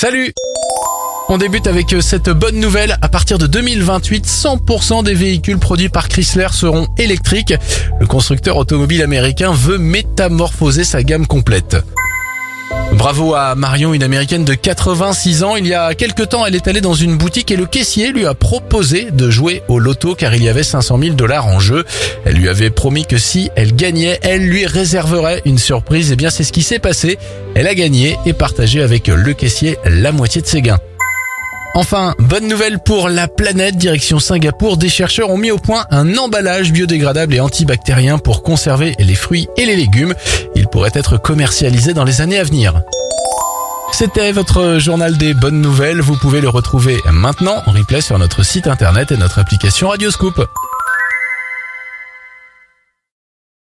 Salut on débute avec cette bonne nouvelle. À partir de 2028, 100% des véhicules produits par Chrysler seront électriques. Le constructeur automobile américain veut métamorphoser sa gamme complète. Bravo à Marion, une américaine de 86 ans. Il y a quelques temps, elle est allée dans une boutique et le caissier lui a proposé de jouer au loto car il y avait 500 000 dollars en jeu. Elle lui avait promis que si elle gagnait, elle lui réserverait une surprise. Et eh bien, c'est ce qui s'est passé. Elle a gagné et partagé avec le caissier la moitié de ses gains. Enfin, bonne nouvelle pour la planète, direction Singapour, des chercheurs ont mis au point un emballage biodégradable et antibactérien pour conserver les fruits et les légumes. Pourrait être commercialisé dans les années à venir. C'était votre journal des bonnes nouvelles. Vous pouvez le retrouver maintenant en replay sur notre site internet et notre application Radioscoop.